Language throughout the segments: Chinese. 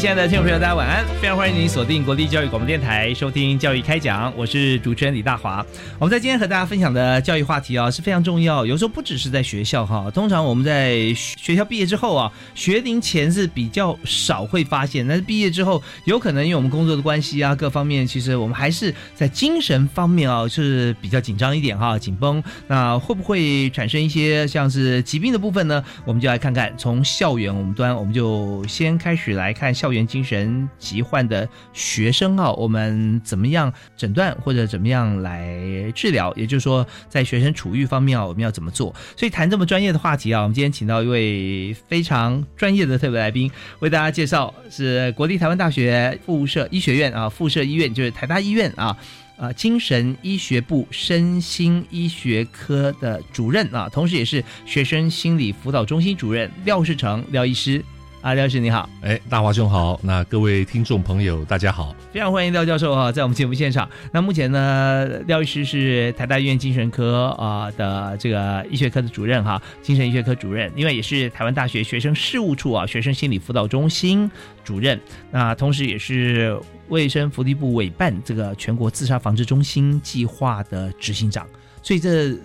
亲爱的听众朋友，大家晚安！非常欢迎您锁定国立教育广播电台，收听《教育开讲》，我是主持人李大华。我们在今天和大家分享的教育话题啊，是非常重要。有时候不只是在学校哈，通常我们在学校毕业之后啊，学龄前是比较少会发现，但是毕业之后，有可能因为我们工作的关系啊，各方面其实我们还是在精神方面啊是比较紧张一点哈，紧绷。那会不会产生一些像是疾病的部分呢？我们就来看看，从校园我们端，我们就先开始来看。校园精神疾患的学生啊，我们怎么样诊断或者怎么样来治疗？也就是说，在学生处遇方面啊，我们要怎么做？所以谈这么专业的话题啊，我们今天请到一位非常专业的特别来宾，为大家介绍是国立台湾大学附设医学院啊，附设医院就是台大医院啊，啊，精神医学部身心医学科的主任啊，同时也是学生心理辅导中心主任廖世成廖医师。啊，廖老师你好，哎，大华兄好，那各位听众朋友大家好，非常欢迎廖教授啊，在我们节目现场。那目前呢，廖医师是台大医院精神科啊的这个医学科的主任哈，精神医学科主任，另外也是台湾大学学生事务处啊学生心理辅导中心主任，那同时也是卫生福利部委办这个全国自杀防治中心计划的执行长，所以这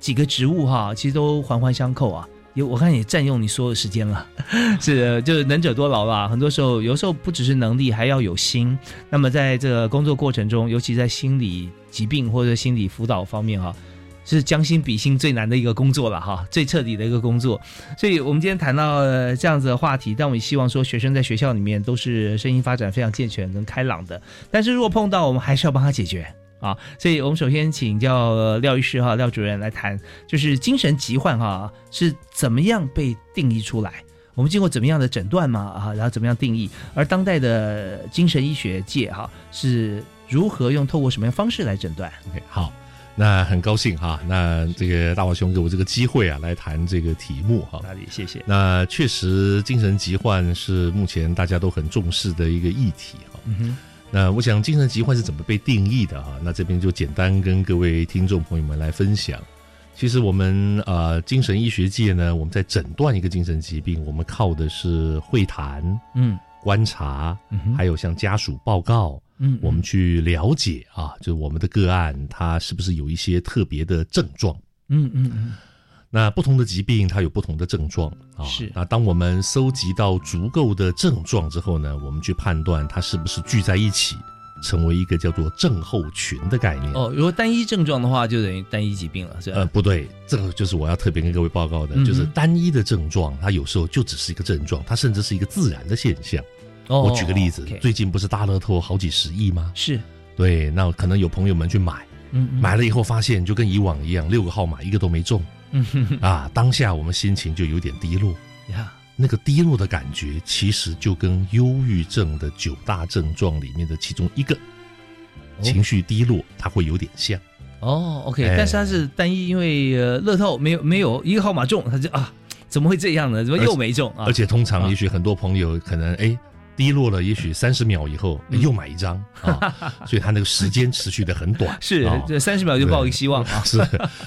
几个职务哈，其实都环环相扣啊。有我看也占用你所有时间了，是就是能者多劳啦。很多时候，有时候不只是能力，还要有心。那么在这个工作过程中，尤其在心理疾病或者心理辅导方面哈，是将心比心最难的一个工作了哈，最彻底的一个工作。所以我们今天谈到这样子的话题，但我们希望说学生在学校里面都是身心发展非常健全跟开朗的。但是如果碰到，我们还是要帮他解决。啊，所以我们首先请教廖医师哈，廖主任来谈，就是精神疾患哈是怎么样被定义出来？我们经过怎么样的诊断嘛？啊，然后怎么样定义？而当代的精神医学界哈是如何用透过什么样方式来诊断？OK，好，那很高兴哈，那这个大华兄给我这个机会啊，来谈这个题目哈。哪里？谢谢。那确实，精神疾患是目前大家都很重视的一个议题哈。嗯哼。那我想精神疾患是怎么被定义的哈？那这边就简单跟各位听众朋友们来分享。其实我们呃精神医学界呢，我们在诊断一个精神疾病，我们靠的是会谈、嗯，观察，还有像家属报告，嗯，我们去了解啊，就是我们的个案他是不是有一些特别的症状，嗯嗯嗯。那不同的疾病，它有不同的症状啊。是。那当我们搜集到足够的症状之后呢，我们去判断它是不是聚在一起，成为一个叫做症候群的概念。哦，如果单一症状的话，就等于单一疾病了，是吧？呃，不对，这个就是我要特别跟各位报告的，就是单一的症状，它有时候就只是一个症状，它甚至是一个自然的现象。哦。我举个例子，最近不是大乐透好几十亿吗？是。对，那可能有朋友们去买，嗯，买了以后发现就跟以往一样，六个号码一个都没中。嗯 啊，当下我们心情就有点低落呀。那个低落的感觉，其实就跟忧郁症的九大症状里面的其中一个情绪低落，它会有点像。哦，OK，但是它是单一，因为呃，乐透没有没有一个号码中，他就啊，怎么会这样呢？怎么又没中啊？而且通常，也许很多朋友可能哎。低落了，也许三十秒以后又买一张 啊，所以他那个时间持续的很短，是这三十秒就抱一个希望。啊。是，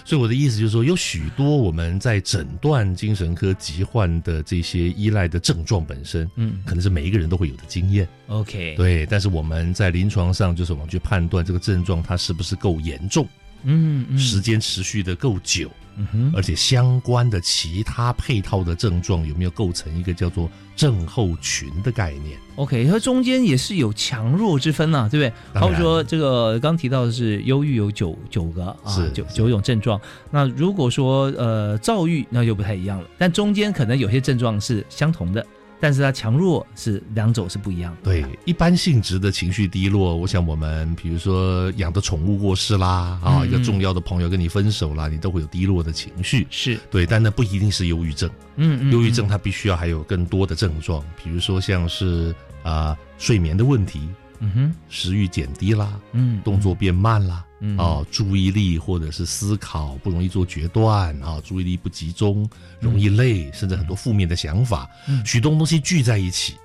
所以我的意思就是说，有许多我们在诊断精神科疾患的这些依赖的症状本身，嗯，可能是每一个人都会有的经验。OK，对，但是我们在临床上就是我们去判断这个症状它是不是够严重，嗯嗯时间持续的够久，嗯哼而且相关的其他配套的症状有没有构成一个叫做症候群的概念？OK，它中间也是有强弱之分呐、对不对？当然好比说这个刚提到的是忧郁有九九个啊是，九九种症状。那如果说呃躁郁，那就不太一样了。但中间可能有些症状是相同的，但是它强弱是两种是不一样的。对，一般性质的情绪低落，我想我们比如说养的宠物过世啦，啊，嗯一个重要的朋友跟你分手啦，你都会有低落的情绪。是，对，但那不一定是忧郁症，嗯嗯，忧郁症它必须要还有更多的症状，比如说像是啊、睡眠的问题，嗯哼，食欲减低啦，嗯，动作变慢啦，嗯哦，注意力或者是思考不容易做决断啊，注意力不集中，容易累，甚至很多负面的想法，嗯许多东西聚在一起。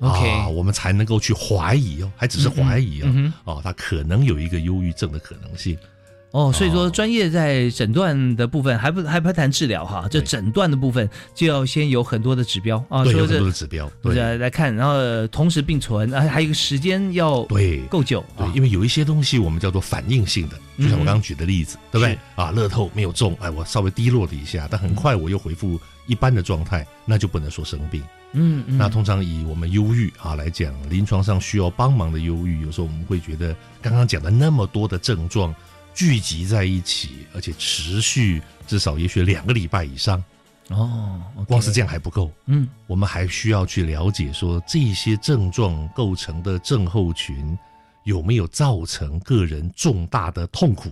OK 啊，我们才能够去怀疑哦，还只是怀疑哦，嗯哼哦，他可能有一个忧郁症的可能性。哦，所以说哦。专业在诊断的部分还不还不谈治疗哈，这诊断的部分就要先有很多的指标啊，对，有说很多的这指标，对。来看，然后呃同时并存，啊，还有一个时间要对。够久对啊，，因为有一些东西我们叫做反应性的，就像我刚刚举的例子，对不对？啊，乐透没有中，哎，我稍微低落了一下，但很快我又恢复一般的状态，那就不能说生病。嗯嗯，那通常以我们忧郁啊来讲，临床上需要帮忙的忧郁，有时候我们会觉得刚刚讲的那么多的症状聚集在一起，而且持续至少也许两个礼拜以上，哦，光是这样，还不够。嗯。我们还需要去了解说这些症状构成的症候群有没有造成个人重大的痛苦，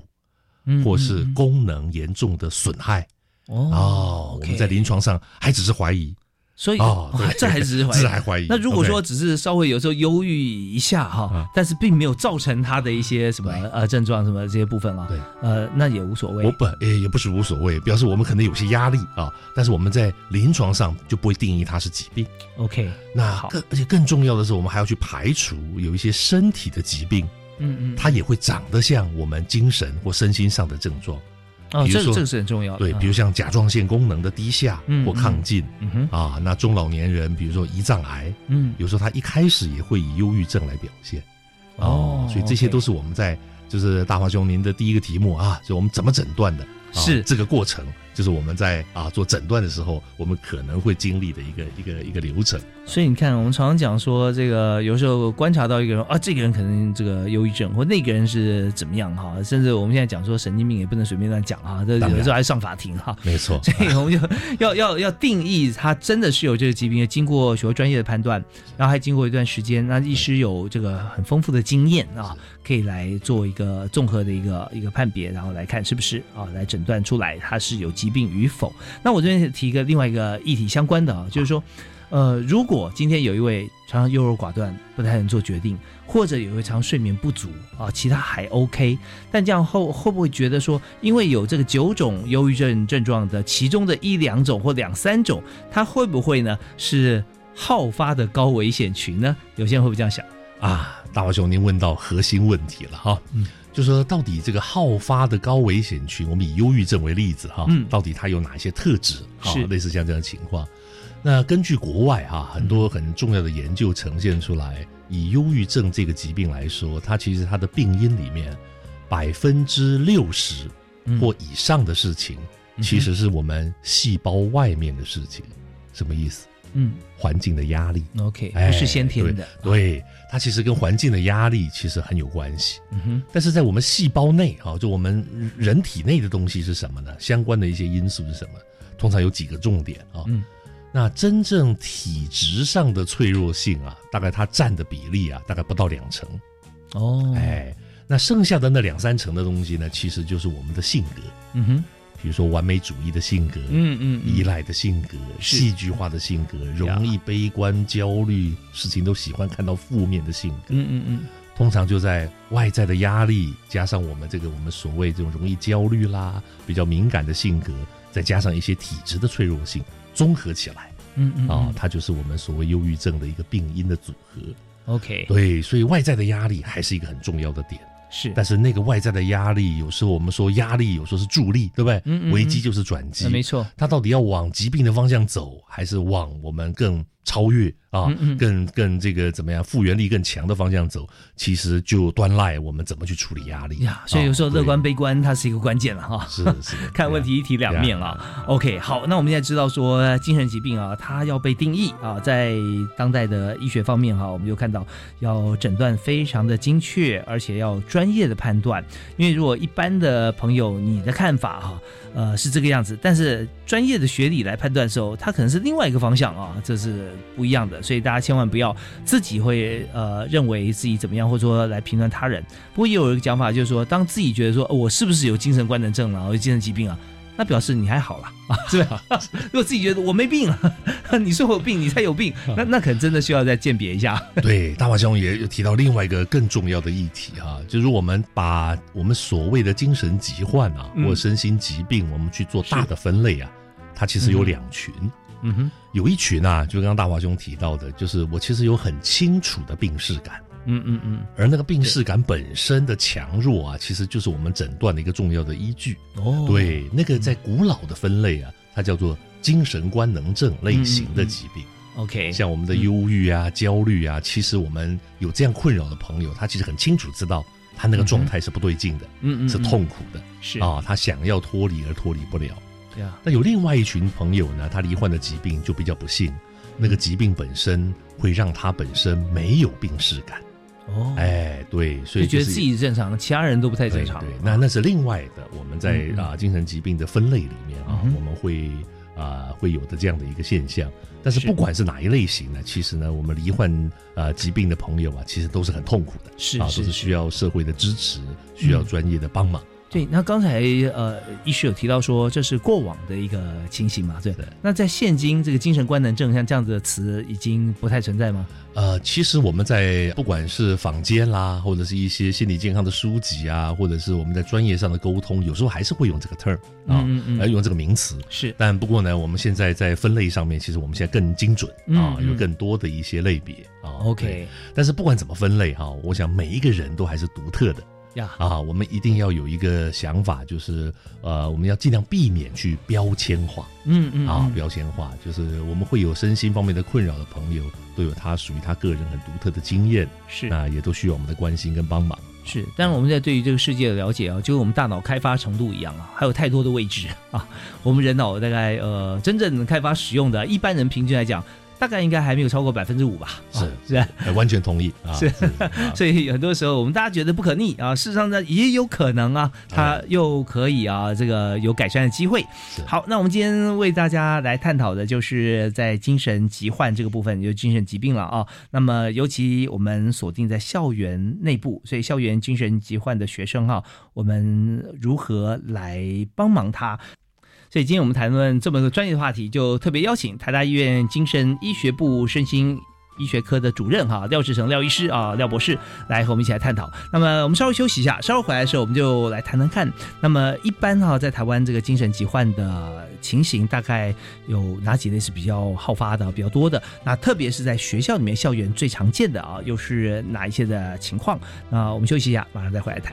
嗯，或是嗯功能严重的损害。哦哦，我们在临床上还只是怀疑所以哦，哇这还只是 怀疑这还怀疑。那如果说只是稍微有时候忧郁一下哈嗯，但是并没有造成他的一些什么对呃症状什么这些部分啊，对，呃，那也无所谓我。本也也不是无所谓，表示我们可能有些压力啊，但是我们在临床上就不会定义它是疾病。OK，那好更而且更重要的是，我们还要去排除有一些身体的疾病，嗯嗯，它也会长得像我们精神或身心上的症状。哦，比如说这个这个是很重要的，对，啊比如像甲状腺功能的低下嗯或亢进嗯哼，啊，那中老年人，比如说胰脏癌，嗯有时候他一开始也会以忧郁症来表现。哦所以这些都是我们在就是大华兄您的第一个题目啊，就我们怎么诊断的。啊是这个过程，就是我们在啊做诊断的时候，我们可能会经历的一个一个一个流程。所以你看，我们常常讲说，这个有时候观察到一个人啊，这个人可能这个忧郁症，或那个人是怎么样哈，甚至我们现在讲说神经病也不能随便乱讲哈，这有的时候还上法庭哈。没错，所以我们就要要要定义他真的是有这个疾病，经过许多专业的判断，然后还经过一段时间，那医师有这个很丰富的经验啊，可以来做一个综合的一个一个判别，然后来看是不是啊来诊断出来他是有疾病与否。那我这边提一个另外一个议题相关的啊，就是说。呃，如果今天有一位常常优柔寡断，不太能做决定，或者有一位常睡眠不足啊，其他还 OK，但这样后会不会觉得说，因为有这个九种忧郁症症状的其中的一两种或两三种，他会不会呢是好发的高危险群呢？有些人会不会这样想？啊，大华兄，您问到核心问题了哈。嗯，就说到底这个好发的高危险群，我们以忧郁症为例子哈，嗯到底它有哪些特质？哈是类似像这样的情况。那根据国外哈很多很重要的研究呈现出来，以忧郁症这个疾病来说，它其实它的病因里面百分之六十嗯或以上的事情，其实是我们细胞外面的事情。什么意思？嗯环境的压力。，OK，哎不是先天的，对，对它其实跟环境的压力其实很有关系。嗯哼，但是在我们细胞内啊，就我们人体内的东西是什么呢？相关的一些因素是什么？通常有几个重点啊。嗯，那真正体质上的脆弱性啊，大概它占的比例啊，大概不到两成。哦，，哎，那剩下的那两三成的东西呢，其实就是我们的性格，嗯哼，比如说完美主义的性格，嗯嗯，嗯。依赖的性格，戏剧化的性格，容易悲观、焦虑，事情都喜欢看到负面的性格。嗯嗯嗯，通常就在外在的压力，加上我们这个我们所谓这种容易焦虑啦、比较敏感的性格，再加上一些体质的脆弱性，综合起来。嗯嗯啊、它就是我们所谓忧郁症的一个病因的组合。，OK，对，所以外在的压力还是一个很重要的点，是，但是那个外在的压力，有时候我们说压力，有时候是助力，对不对？嗯嗯嗯。危机就是转机，呃没错，它到底要往疾病的方向走，还是往我们更超越啊更更这个怎么样复原力更强的方向走，其实就端赖我们怎么去处理压力呀，所以有时候啊乐观悲观它是一个关键了哈。对是是 看问题一体两面啊。OK，好，那我们现在知道说精神疾病啊，它要被定义啊，在当代的医学方面哈，我们就看到要诊断非常的精确，而且要专业的判断。因为如果一般的朋友你的看法哈，呃是这个样子，但是专业的学理来判断的时候，它可能是另外一个方向啊，这是不一样的。所以大家千万不要自己会呃认为自己怎么样，或者说来评断他人。不过也有一个讲法，就是说，当自己觉得说、哦我是不是有精神官能症了，我有精神疾病啊，那表示你还好啦，啊，是吧？如果自己觉得我没病啊，你说我有病，你才有病，那那可能真的需要再鉴别一下。对，大华兄也有提到另外一个更重要的议题哈、就是我们把我们所谓的精神疾患啊，嗯或身心疾病，我们去做大的分类啊，它其实有两群。嗯哼，有一群啊，就刚刚大华兄提到的，就是我其实有很清楚的病视感，嗯嗯嗯，而那个病视感本身的强弱啊，其实就是我们诊断的一个重要的依据。哦，对，那个在古老的分类啊，它叫做精神官能症类型的疾病。，OK，像我们的忧郁啊、焦虑啊，其实我们有这样困扰的朋友，他其实很清楚知道他那个状态是不对劲的，嗯嗯。是痛苦的。是。啊，他想要脱离而脱离不了。那有另外一群朋友呢，他罹患的疾病就比较不幸，那个疾病本身会让他本身没有病视感。哦，哎，对，所以觉得自己正常，其他人都不太正常。对对，那那是另外的，我们在啊精神疾病的分类里面啊嗯，我们会啊会有的这样的一个现象。但是是不管是哪一类型呢，其实呢，我们罹患啊疾病的朋友啊，其实都是很痛苦的，是啊，都是需要社会的支持，需要嗯专业的帮忙。对，那刚才呃，医师有提到说这是过往的一个情形嘛，对对。那在现今这个精神官能症像这样子的词已经不太存在吗？呃，其实我们在不管是坊间啦，或者是一些心理健康的书籍啊，或者是我们在专业上的沟通，有时候还是会用这个 term 啊，嗯嗯嗯来用这个名词。是，但不过呢，我们现在在分类上面，其实我们现在更精准啊，有更多的一些类别啊。OK 但是不管怎么分类哈，我想每一个人都还是独特的呀，啊。我们一定要有一个想法，就是呃，我们要尽量避免去标签化嗯嗯啊，嗯标签化就是我们会有身心方面的困扰的朋友，都有他属于他个人很独特的经验，是那也都需要我们的关心跟帮忙。是，但是我们在对于这个世界的了解啊，就跟我们大脑开发程度一样啊，还有太多的位置啊。我们人脑大概呃真正开发使用的，一般人平均来讲，大概应该还没有超过百分之五吧。是啊是完全同意啊，是啊 所以很多时候我们大家觉得不可逆啊，事实上呢也有可能啊，它又可以啊这个有改善的机会。好，那我们今天为大家来探讨的就是在精神疾患这个部分，就精神疾病了啊。那么尤其我们锁定在校园内部，所以校园精神疾患的学生哈、我们如何来帮忙他？所以今天我们谈论这么个专业的话题，就特别邀请台大医院精神医学部身心医学科的主任哈廖志成廖医师啊廖博士来和我们一起来探讨。那么我们稍微休息一下，稍后回来的时候我们就来谈谈看。那么一般哈在台湾这个精神疾患的情形，大概有哪几类是比较好发的、比较多的？那特别是在学校里面校园最常见的啊，又是哪一些的情况？那我们休息一下，马上再回来谈。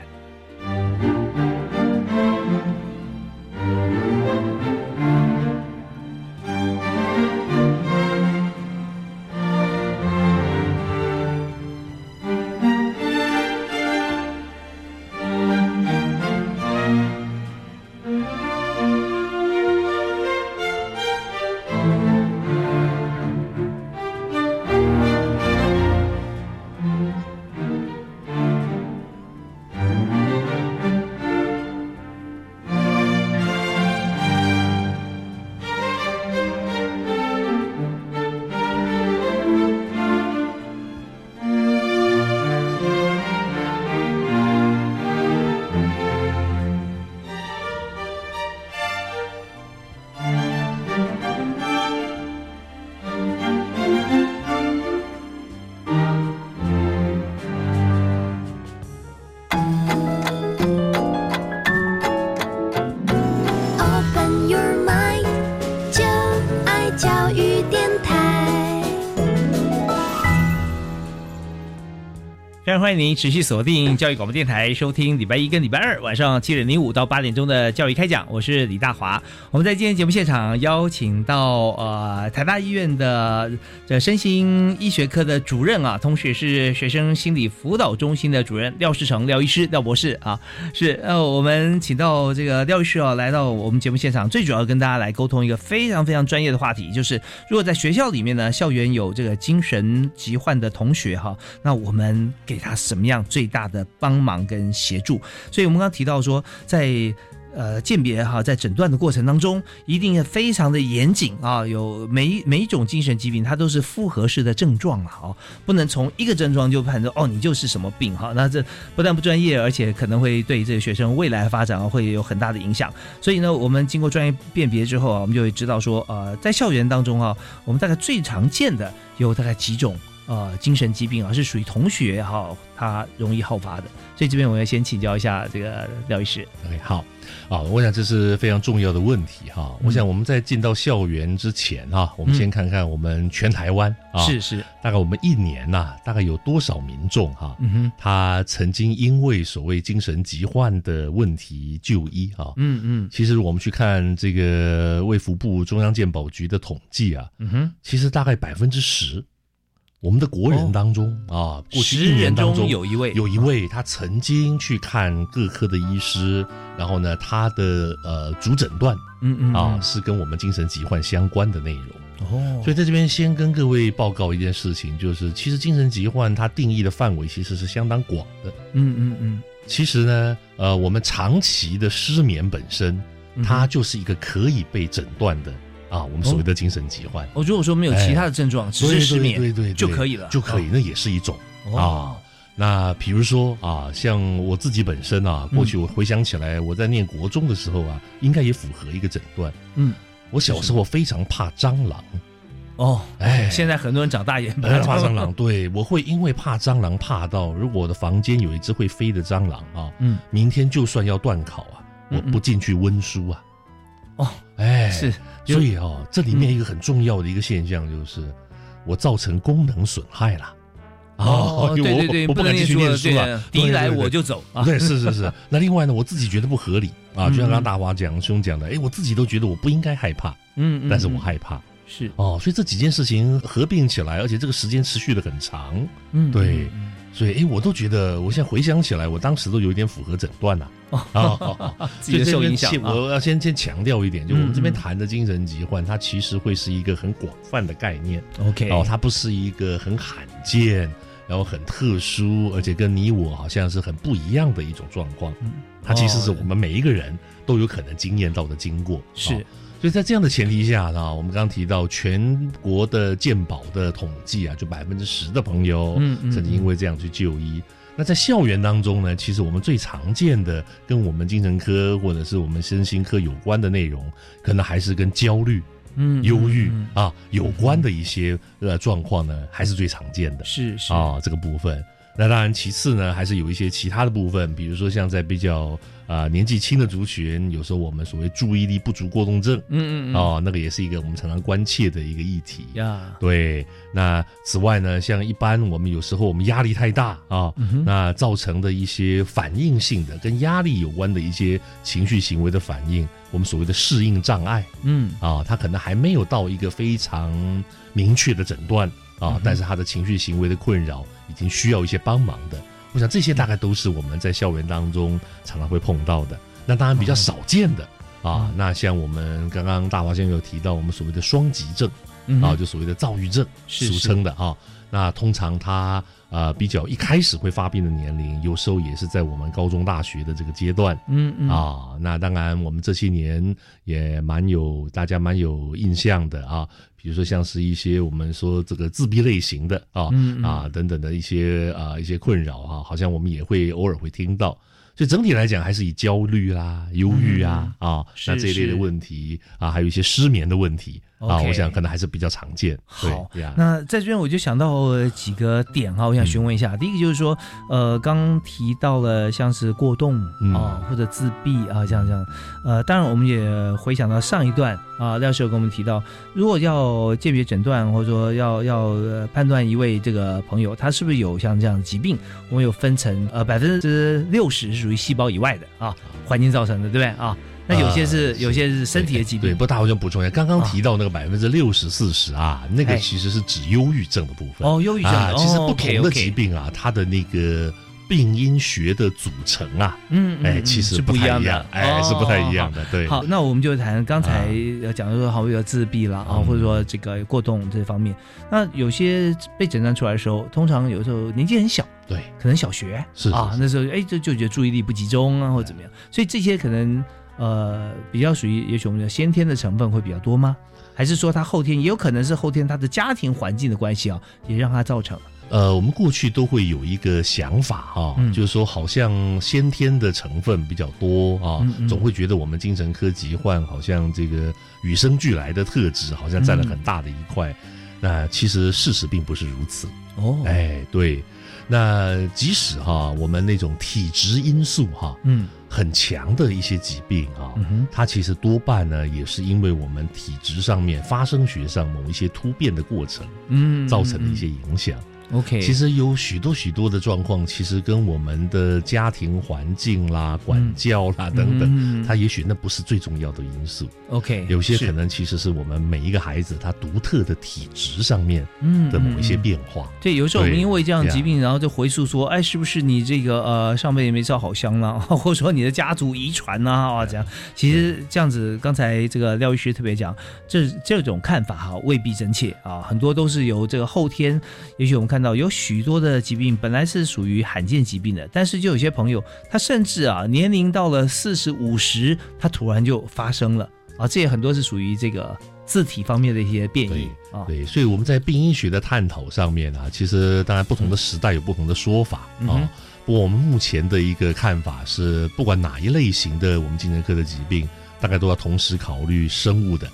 欢迎您持续锁定教育广播电台，收听礼拜一跟礼拜二晚上七点零五到八点钟的教育开讲。我是李大华。我们在今天节目现场邀请到呃台大医院的这身心医学科的主任啊，同时也是学生心理辅导中心的主任廖世成廖医师廖博士啊，是呃我们请到这个廖医师啊来到我们节目现场，最主要跟大家来沟通一个非常非常专业的话题，就是如果在学校里面呢，校园有这个精神疾患的同学哈，那我们。给他什么样最大的帮忙跟协助？所以我们刚刚提到说，在呃鉴别哈，在诊断的过程当中，一定要非常的严谨啊。有每每一种精神疾病，它都是复合式的症状了哦，不能从一个症状就判断哦，你就是什么病哈。那这不但不专业，而且可能会对这个学生未来发展啊会有很大的影响。所以呢，我们经过专业辨别之后啊，我们就会知道说，呃，在校园当中啊，我们大概最常见的有大概几种。呃，精神疾病啊，是属于同学哈，他容易好发的，所以这边我要先请教一下这个廖医师。OK，好，啊，我想这是非常重要的问题哈。我想我们在进到校园之前哈，我们先看看我们全台湾啊，是是，大概我们一年呐，大概有多少民众哈，嗯哼，他曾经因为所谓精神疾患的问题就医哈，嗯嗯，其实我们去看这个卫福部中央健保局的统计啊，嗯哼，其实大概百分之十。我们的国人当中啊，过去一年当中有一位，有一位他曾经去看各科的医师，然后呢，他的呃主诊断，嗯嗯啊，是跟我们精神疾患相关的内容哦。所以在这边先跟各位报告一件事情，就是其实精神疾患它定义的范围其实是相当广的。嗯嗯嗯。其实呢，呃，我们长期的失眠本身，它就是一个可以被诊断的。啊，我们所谓的精神疾患，我如果说没有其他的症状，只是失眠，对对就可以了，就可以，那也是一种啊。那比如说啊，像我自己本身啊，过去我回想起来，我在念国中的时候啊，应该也符合一个诊断。嗯，我小时候非常怕蟑螂。哦，哎，现在很多人长大也怕蟑螂。对，我会因为怕蟑螂怕到，如果我的房间有一只会飞的蟑螂啊，嗯，明天就算要断考啊，我不进去温书啊。哦，哎，是。所以哦，这里面一个很重要的一个现象就是，我造成功能损害了。哦，对对对，我不敢继续念书了，敌来我就走。对，是是是。那另外呢，我自己觉得不合理啊，就像刚刚大华讲兄讲的，哎，我自己都觉得我不应该害怕，嗯，但是我害怕，是哦，所以这几件事情合并起来，而且这个时间持续的很长，嗯，对。所以，哎，我都觉得，我现在回想起来，我当时都有一点符合诊断呐。啊，自己受影响。我要先先强调一点，就我们这边谈的精神疾患，它其实会是一个很广泛的概念。OK，哦，它不是一个很罕见，然后很特殊，而且跟你我好像是很不一样的一种状况。嗯，它其实是我们每一个人都有可能经验到的经过。是。所以在这样的前提下呢，我们刚刚提到全国的健保的统计啊，就百分之十的朋友曾经因为这样去就医。那在校园当中呢，其实我们最常见的跟我们精神科或者是我们身心科有关的内容，可能还是跟焦虑、嗯、忧郁啊有关的一些呃状况呢，还是最常见的。是是啊，这个部分。那当然，其次呢，还是有一些其他的部分，比如说像在比较啊年纪轻的族群，有时候我们所谓注意力不足过动症，嗯嗯嗯，哦，那个也是一个我们常常关切的一个议题呀。对，那此外呢，像一般我们有时候我们压力太大啊，那造成的一些反应性的跟压力有关的一些情绪行为的反应，我们所谓的适应障碍，嗯啊，他可能还没有到一个非常明确的诊断。啊，但是他的情绪行为的困扰已经需要一些帮忙的。我想这些大概都是我们在校园当中常常会碰到的。那当然比较少见的啊，那像我们刚刚大华先生有提到我们所谓的双极症，啊，就所谓的躁郁症，俗称的啊。那通常他呃比较一开始会发病的年龄，有时候也是在我们高中大学的这个阶段。嗯嗯啊，那当然我们这些年也蛮有大家蛮有印象的啊。比如说，像是一些我们说这个自闭类型的啊嗯啊等等的一些啊一些困扰哈，好像我们也会偶尔会听到。所以整体来讲，还是以焦虑啦、忧郁啊啊那这一类的问题啊，还有一些失眠的问题啊我想可能还是比较常见。好那在这边我就想到呃几个点哈，我想询问一下。嗯第一个就是说，呃，刚提到了像是过动嗯啊、或者自闭啊，这样这样。呃，当然我们也回想到上一段啊，廖师有跟我们提到，如果要鉴别诊断或者说要要、呃判断一位这个朋友他是不是有像这样的疾病，我们有分成呃百分之六十是属于细胞以外的啊，环境造成的，对不对啊？那有些是、呃有些是身体的疾病对，病不，大我想补充一下，刚刚提到那个百分之六十四十啊，那哎个其实是指忧郁症的部分。哦，忧郁症，啊，其实哦不同的疾病啊，它的那个病因学的组成啊，嗯，嗯哎，嗯其实是不一样的哎，是不太一样的。对。好，那我们就谈刚才讲的说，好有自闭啦啊，嗯或者说这个过动这方面。那有些被诊断出来的时候，通常有时候年纪很小，对，可能小学是啊，那时候哎就就觉得注意力不集中啊，或者怎么样，所以这些可能呃比较属于也许我们的先天的成分会比较多吗？还是说他后天也有可能是后天他的家庭环境的关系啊，也让他造成？呃，我们过去都会有一个想法哈、嗯。就是说好像先天的成分比较多啊，嗯嗯。总会觉得我们精神科疾患好像这个与生俱来的特质好像占了很大的一块。那其实事实并不是如此。哦，哎，对，那即使哈、我们那种体质因素哈、嗯很强的一些疾病啊，嗯它其实多半呢也是因为我们体质上面发生学上某一些突变的过程嗯造成的一些影响。OK，其实有许多许多的状况，其实跟我们的家庭环境啦、管教啦等等，嗯。它也许那不是最重要的因素。OK 有些可能其实是我们每一个孩子他独特的体质上面嗯的某一些变化。对，有时候我们因为这样的疾病，然后就回溯说，哎，是不是你这个呃上辈子没烧好香啦，或者说你的家族遗传呐啊这样？其实这样子，刚才这个廖医师特别讲，这这种看法哈未必真切啊，很多都是由这个后天，也许我们看到有许多的疾病本来是属于罕见疾病的，但是就有些朋友他甚至啊年龄到了四十五十，他突然就发生了啊，这也很多是属于这个字体方面的一些变异啊。对，所以我们在病因学的探讨上面啊，其实当然不同的时代有不同的说法啊。不过我们目前的一个看法是，不管哪一类型的我们精神科的疾病，大概都要同时考虑生物的、嗯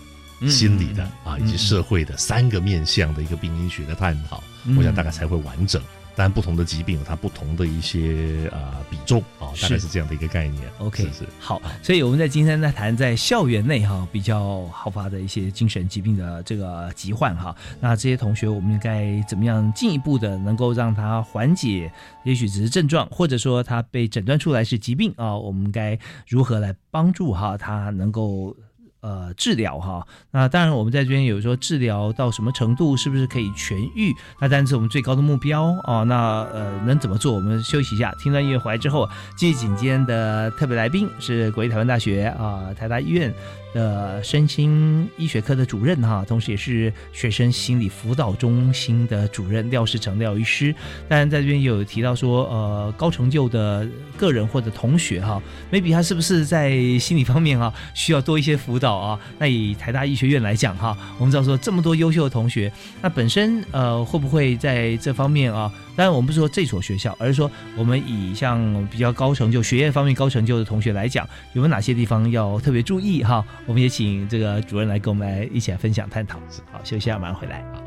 心理的啊，嗯以及社会的三个面向的一个病因学的探讨，嗯我想大概才会完整。当然，不同的疾病有它不同的一些啊、比重啊，大概是是这样的一个概念。OK，好，所以我们在今天在谈在校园内哈比较好发的一些精神疾病的这个疾患哈，那这些同学我们应该怎么样进一步的能够让他缓解，也许只是症状，或者说他被诊断出来是疾病啊，我们该如何来帮助哈他能够。呃，治疗哈，那当然我们在这边有说治疗到什么程度，是不是可以痊愈？那当然是我们最高的目标哦。那呃，能怎么做？我们休息一下，听段音乐回来之后，继续紧接的特别来宾是国立台湾大学啊、台大医院的身心医学科的主任哈，同时也是学生心理辅导中心的主任廖世成廖医师。当然在这边有提到说，呃，高成就的个人或者同学哈，maybe 他是不是在心理方面哈需要多一些辅导啊？那以台大医学院来讲哈，我们知道说这么多优秀的同学，那本身呃会不会在这方面啊？当然我们不是说这所学校，而是说我们以像比较高成就学业方面高成就的同学来讲，有没有哪些地方要特别注意哈？我们也请这个主任来跟我们来一起来分享探讨。好，休息一下，马上回来。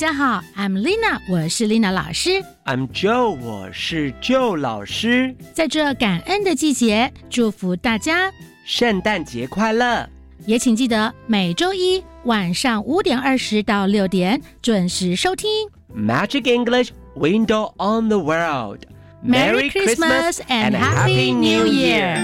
家好，I'm Lina，我是 Lina 老师。I'm Joe，我是 Joe 老师。在这感恩的季节，祝福大家圣诞节快乐！也请记得每周一晚上五点二十到六点准时收听 Magic English Window on the World。 Merry Christmas and Happy New Year！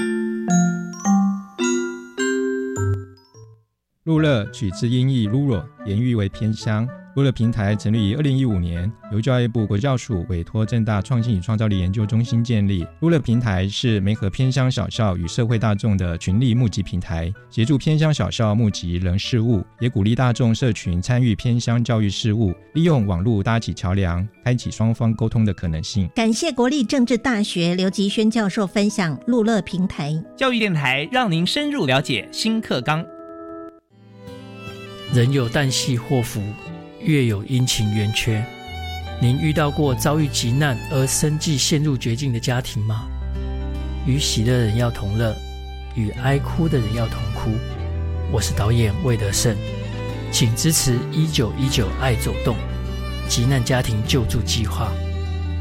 路乐取自音译 “rural”，言喻为偏乡。 路乐平台成立于二零一五年，由教育部国教署委托正大创新与创造力研究中心建立。路乐平台是媒合偏乡小校与社会大众的群力募集平台，协助偏乡小校募集人事物，也鼓励大众社群参与偏乡教育事务，利用网络搭起桥梁，开启双方沟通的可能性。感谢国立政治大学刘吉轩教授分享路乐平台教育电台，让您深入了解新课纲。人有旦夕祸福，月有阴晴圆缺。您遇到过遭遇急难而生计陷入绝境的家庭吗？与喜乐的人要同乐，与哀哭的人要同哭。我是导演魏德胜，请支持一九一九爱走动急难家庭救助计划，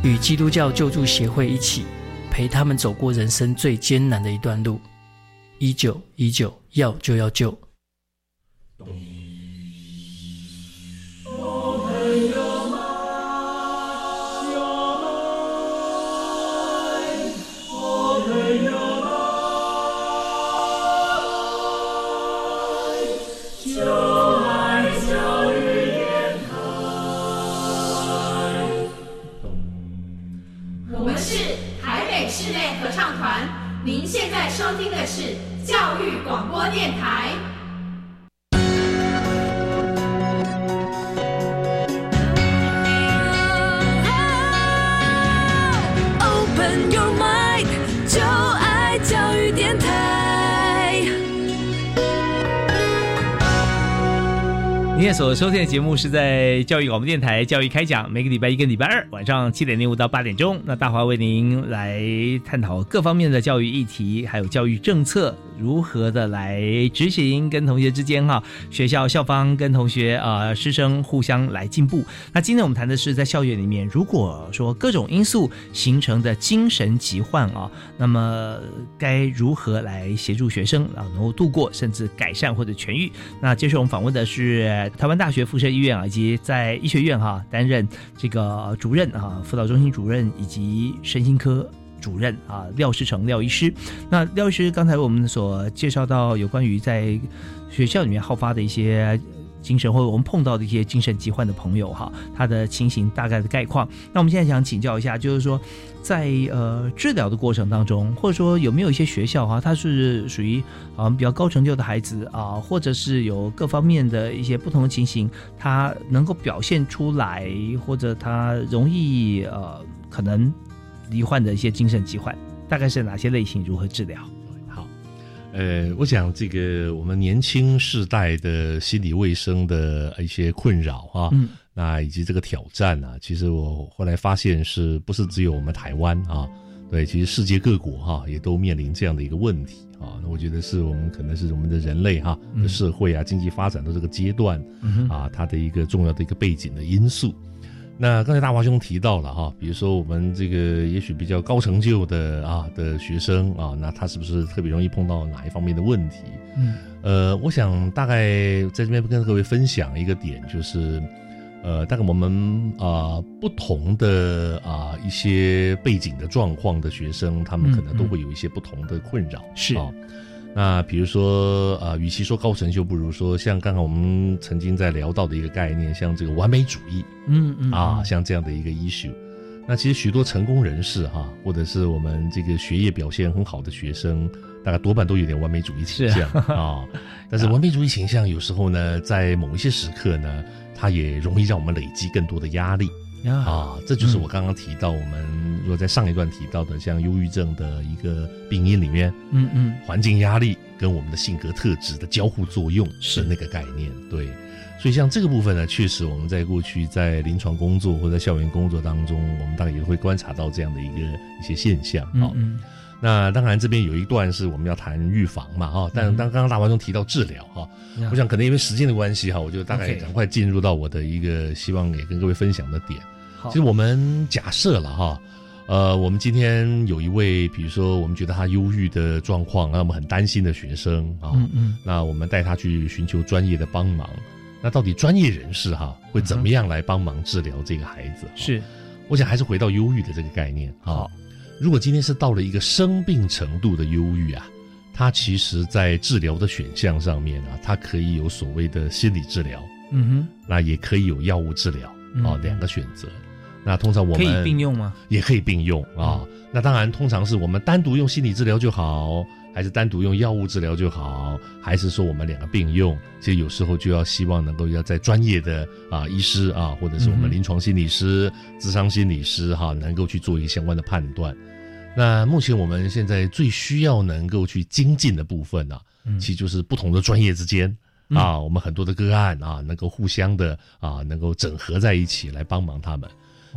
与基督教救助协会一起陪他们走过人生最艰难的一段路。一九一九要就要救。广播电台。您所收听的节目是在教育广播电台《教育开讲》，每个礼拜一跟礼拜二晚上七点零五到八点钟，那大华为您来探讨各方面的教育议题，还有教育政策如何的来执行，跟同学之间哈，学校校方跟同学啊、师生互相来进步。那今天我们谈的是在校园里面，如果说各种因素形成的精神疾患啊，那么该如何来协助学生啊能够度过，甚至改善或者痊愈？那接受我们访问的是。台湾大学附设医院啊，以及在医学院哈、担任这个主任啊，辅导中心主任以及身心科主任啊，廖世成廖医师。那廖医师刚才我们所介绍到有关于在学校里面好发的一些。精神或者我们碰到的一些精神疾患的朋友哈，他的情形大概的概况。那我们现在想请教一下，就是说，在呃治疗的过程当中，或者说有没有一些学校哈，它是属于啊比较高成就的孩子啊，或者是有各方面的一些不同的情形，他能够表现出来，或者他容易呃可能罹患的一些精神疾患，大概是哪些类型？如何治疗？呃，我想这个我们年轻世代的心理卫生的一些困扰啊，嗯，那以及这个挑战啊，其实我后来发现是不是只有我们台湾啊？对，其实世界各国哈、啊、也都面临这样的一个问题啊。那我觉得是我们可能是我们的人类哈、啊、的社会啊、经济发展的这个阶段、嗯、啊，它的一个重要的一个背景的因素。那刚才大华兄提到了哈，比如说我们这个也许比较高成就的啊的学生啊，那他是不是特别容易碰到哪一方面的问题？嗯，呃，我想大概在这边跟各位分享一个点，就是呃，大概我们啊、呃、不同的啊、呃、一些背景的状况的学生，他们可能都会有一些不同的困扰。是啊。那比如说，呃，与其说高成就，不如说像刚刚我们曾经在聊到的一个概念，像这个完美主义，嗯嗯啊，像这样的一个 issue。那其实许多成功人士哈，或者是我们这个学业表现很好的学生，大概多半都有点完美主义倾向啊。但是完美主义倾向有时候呢，在某一些时刻呢，它也容易让我们累积更多的压力。啊，这就是我刚刚提到，我们如果在上一段提到的，像忧郁症的一个病因里面，嗯嗯，环境压力跟我们的性格特质的交互作用是。那个概念，对。所以像这个部分呢，确实我们在过去在临床工作或者在校园工作当中，我们大概也会观察到这样的一个一些现象啊。嗯。那当然这边有一段是我们要谈预防嘛哈，但嗯当刚刚大华兄提到治疗哈，呀我想可能因为时间的关系哈，我就大概赶快进入到我的一个希望也跟各位分享的点。好其实我们假设了哈，呃，我们今天有一位，比如说我们觉得他忧郁的状况，让我们很担心的学生啊，嗯嗯那我们带他去寻求专业的帮忙。那到底专业人士哈会怎么样来帮忙治疗这个孩子？是，我想还是回到忧郁的这个概念啊。如果今天是到了一个生病程度的忧郁啊，它其实在治疗的选项上面啊，它可以有所谓的心理治疗，嗯哼，那也可以有药物治疗嗯啊，两个选择。那通常我们可以并用吗？也可以并用啊。那当然，通常是我们单独用心理治疗就好，还是单独用药物治疗就好，还是说我们两个并用？其实有时候就要希望能够要在专业的啊医师啊，或者是我们临床心理师、智商心理师哈、能够去做一个相关的判断。那目前我们现在最需要能够去精进的部分呢、嗯其实就是不同的专业之间啊，我们很多的个案啊，能够互相的啊，能够整合在一起来帮忙他们。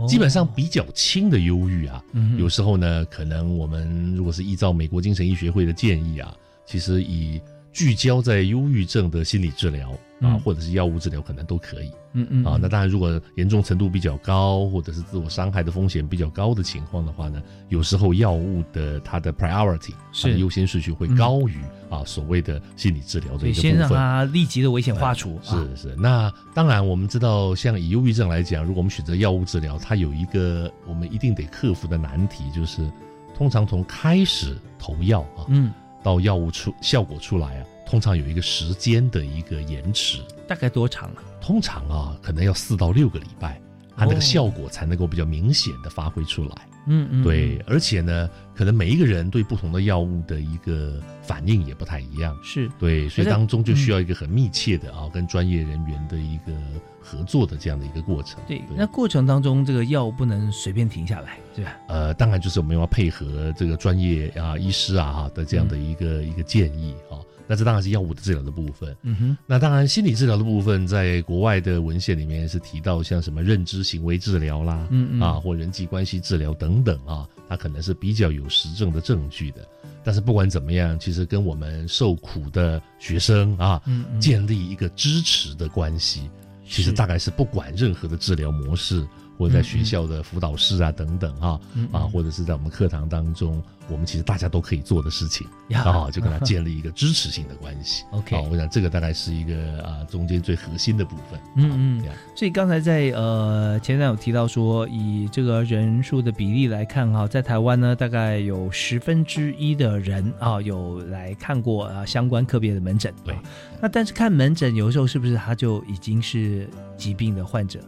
基本上比较轻的忧郁啊，有时候呢，可能我们如果是依照美国精神医学会的建议啊，其实以聚焦在忧郁症的心理治疗啊，嗯或者是药物治疗，可能都可以。嗯嗯啊，那当然，如果严重程度比较高，或者是自我伤害的风险比较高的情况的话呢，有时候药物的它的 priority 它的是优先顺序会高于、啊所谓的心理治疗的一个部分。先让他立即的危险化除。啊是是，那当然我们知道，像以忧郁症来讲，如果我们选择药物治疗，它有一个我们一定得克服的难题，就是通常从开始投药啊，嗯，到药物出效果出来啊，通常有一个时间的一个延迟。大概多长啊？通常啊，可能要四到六个礼拜，它那哦个效果才能够比较明显的发挥出来。嗯嗯，对，而且呢，可能每一个人对不同的药物的一个反应也不太一样。是对，所以当中就需嗯要一个很密切的啊，跟专业人员的一个合作的这样的一个过程。对，那过程当中这个药不能随便停下来，对吧？呃，当然就是我们要配合这个专业啊医师啊哈的这样的一个、一个建议啊。那这当然是药物的治疗的部分。嗯哼，那当然心理治疗的部分，在国外的文献里面是提到像什么认知行为治疗啦，嗯嗯啊或人际关系治疗等等啊，它可能是比较有实证的证据的。但是不管怎么样，其实跟我们受苦的学生啊，嗯嗯建立一个支持的关系，其实大概是不管任何的治疗模式，或者在学校的辅导室啊等等啊，嗯嗯啊，或者是在我们课堂当中，我们其实大家都可以做的事情呀啊，就跟他建立一个支持性的关系。OK 啊，我想这个大概是一个啊中间最核心的部分。嗯嗯呀，所以刚才在呃前段有提到说，以这个人数的比例来看哈，在台湾呢，大概有十分之一的人啊有来看过啊相关科别的门诊。对，那但是看门诊有时候是不是他就已经是疾病的患者？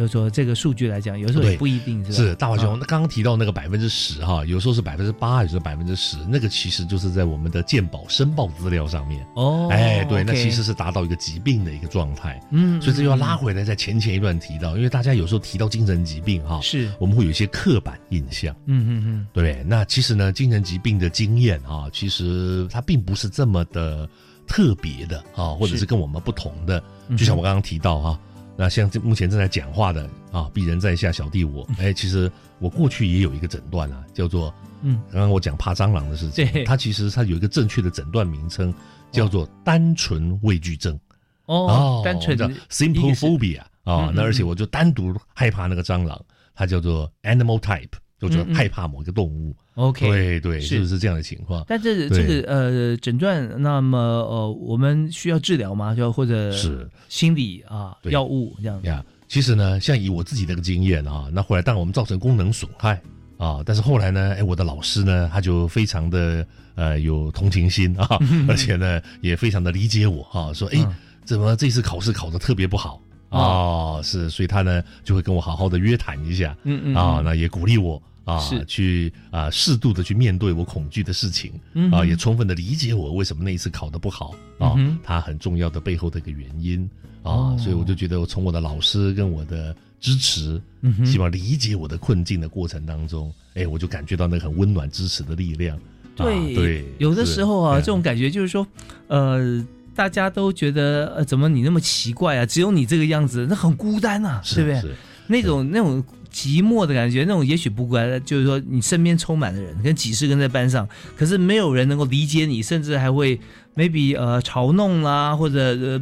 就是说这个数据来讲，有时候也不一定是吧是大华兄，啊那刚刚提到那个百分之十哈，有时候是百分之八，有时候百分之十，那个其实就是在我们的健保申报资料上面。哦，哎，对，那其实是达到一个疾病的一个状态。嗯所以这就要拉嗯回来，在前前一段提到，因为大家有时候提到精神疾病哈，是我们会有一些刻板印象。嗯嗯嗯，对，那其实呢，精神疾病的经验啊，其实它并不是这么的特别的啊，或者是是跟我们不同的。嗯就像我刚刚提到哈、那像这目前正在讲话的啊，鄙人在下小弟我，哎，其实我过去也有一个诊断啊，叫做嗯，刚刚我讲怕蟑螂的事情对，它其实它有一个正确的诊断名称，叫做单纯畏惧症。哦，单纯叫一个 simple phobia 嗯啊，那嗯而且我就单独害怕那个蟑螂，它叫做 animal type，就叫嗯嗯害怕某一个动物。OK 对对，是。是不是这样的情况？但是这个呃诊断，那么呃我们需要治疗吗？就或者是。心理啊药物这样。呀，其实呢，像以我自己那个经验啊，那后来当然我们造成功能损害啊，但是后来呢，哎，我的老师呢，他就非常的呃有同情心啊，而且呢也非常的理解我啊，说哎，嗯。怎么这次考试考的特别不好？啊，是，所以他呢就会跟我好好的约谈一下，嗯嗯啊，嗯。那也鼓励我啊，是。去啊适度的去面对我恐惧的事情，啊，嗯啊也充分的理解我为什么那一次考得不好啊嗯哼，它很重要的背后的一个原因哦。啊，所以我就觉得我从我的老师跟我的支持嗯，希望理解我的困境的过程当中，哎，我就感觉到那个很温暖支持的力量，啊对对，有的时候啊，嗯。这种感觉就是说，呃，大家都觉得呃，怎么你那么奇怪啊？只有你这个样子，那很孤单啊，对不对？是。那种那种寂寞的感觉，那种也许不乖，就是说你身边充满的人，跟几十个人在班上，可是没有人能够理解你，甚至还会 maybe 呃嘲弄啦，或者呃